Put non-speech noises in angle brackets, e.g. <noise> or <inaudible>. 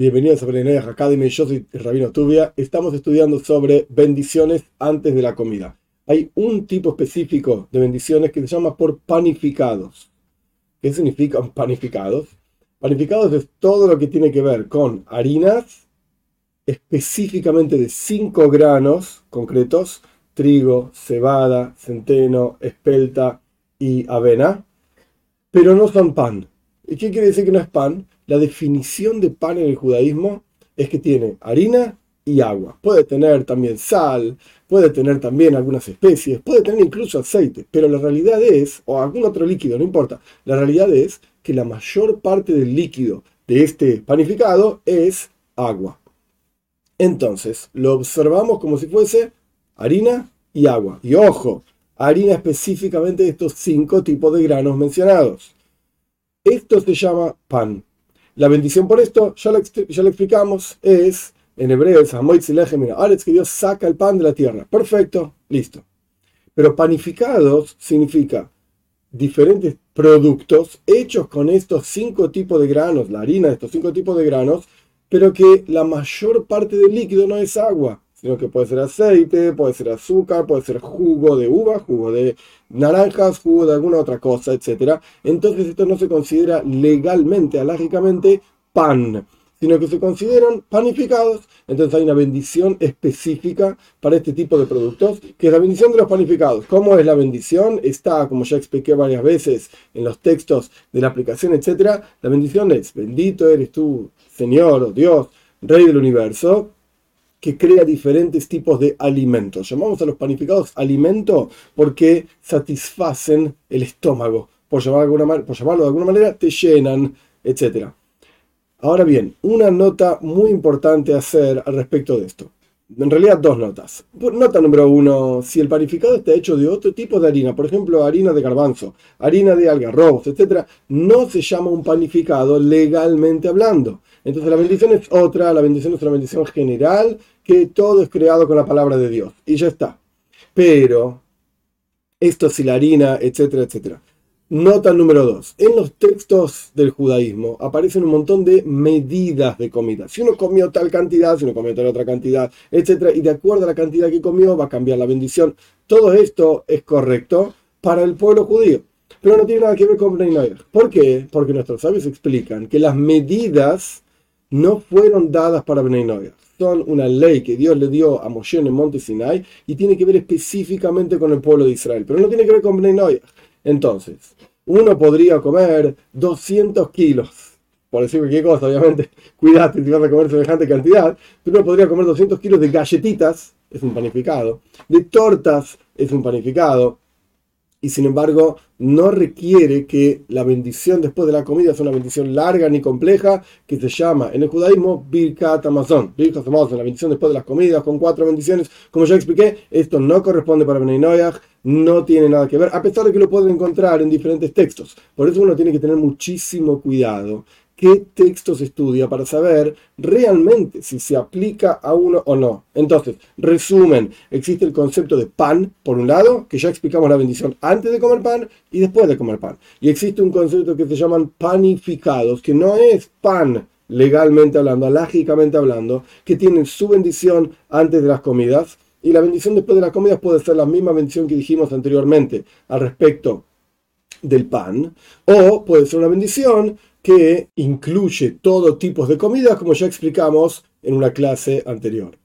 Bienvenidos a Benenayah Academy, yo soy Rabino Tubia. Estamos estudiando sobre bendiciones antes de la comida. Hay un tipo específico de bendiciones que se llama por panificados. ¿Qué significan panificados? Panificados es todo lo que tiene que ver con harinas, específicamente de 5 granos concretos, trigo, cebada, centeno, espelta y avena, pero no son pan. ¿Y qué quiere decir que no es pan? La definición de pan en el judaísmo es que tiene harina y agua. Puede tener también sal, puede tener también algunas especies, puede tener incluso aceite, pero la realidad es, o algún otro líquido, no importa, la realidad es que la mayor parte del líquido de este panificado es agua. Entonces, lo observamos como si fuese harina y agua. Y ojo, harina específicamente de estos cinco tipos de granos mencionados. Esto se llama pan. La bendición por esto, ya lo, explicamos, es en hebreo es es que Dios saca el pan de la tierra. Perfecto, listo. Pero panificados significa diferentes productos hechos con estos cinco tipos de granos, la harina de estos cinco tipos de granos, pero que la mayor parte del líquido no es agua, sino que puede ser aceite, puede ser azúcar, puede ser jugo de uva, jugo de naranjas, jugo de alguna otra cosa, etc. Entonces esto no se considera legalmente, alárgicamente, pan, sino que se consideran panificados. Entonces hay una bendición específica para este tipo de productos, que es la bendición de los panificados. ¿Cómo es la bendición? Está, como ya expliqué varias veces en los textos de la aplicación, etc. La bendición es, bendito eres tú, Señor o Dios, Rey del universo, que crea diferentes tipos de alimentos. Llamamos a los panificados alimento porque satisfacen el estómago. Por, por llamarlo de alguna manera, te llenan, etc. Ahora bien, una nota muy importante a hacer al respecto de esto. En realidad, dos notas. Nota número uno, si el panificado está hecho de otro tipo de harina, por ejemplo, harina de garbanzo, harina de algarrobos, etc., no se llama un panificado legalmente hablando. Entonces la bendición es otra, la bendición es una bendición general, que todo es creado con la palabra de Dios. Y ya está. Pero, esto es la harina, etcétera, etcétera. Nota número dos. En los textos del judaísmo aparecen un montón de medidas de comida. Si uno comió tal cantidad, si uno comió tal otra cantidad, etcétera, y de acuerdo a la cantidad que comió va a cambiar la bendición. Todo esto es correcto para el pueblo judío. Pero no tiene nada que ver con Bnei ¿Por qué? Porque nuestros sabios explican que las medidas no fueron dadas para Bnei Son una ley que Dios le dio a Moshe en monte Sinai y tiene que ver específicamente con el pueblo de Israel, pero no tiene que ver con Bnei Entonces, uno podría comer 200 kilos, por decir cualquier cosa, obviamente, <laughs> cuídate si vas a comer semejante cantidad, pero uno podría comer 200 kilos de galletitas, es un panificado, de tortas, es un panificado, y sin embargo no requiere que la bendición después de la comida sea una bendición larga ni compleja que se llama en el judaísmo Birkat Amazon. Birkat Amazon, la bendición después de las comidas con cuatro bendiciones. Como ya expliqué, esto no corresponde para Benay no tiene nada que ver, a pesar de que lo pueden encontrar en diferentes textos. Por eso uno tiene que tener muchísimo cuidado qué textos estudia para saber realmente si se aplica a uno o no. Entonces, resumen, existe el concepto de pan, por un lado, que ya explicamos la bendición antes de comer pan y después de comer pan. Y existe un concepto que se llaman panificados, que no es pan legalmente hablando, alágicamente hablando, que tienen su bendición antes de las comidas. Y la bendición después de las comidas puede ser la misma bendición que dijimos anteriormente al respecto del pan, o puede ser una bendición que incluye todo tipo de comidas, como ya explicamos en una clase anterior.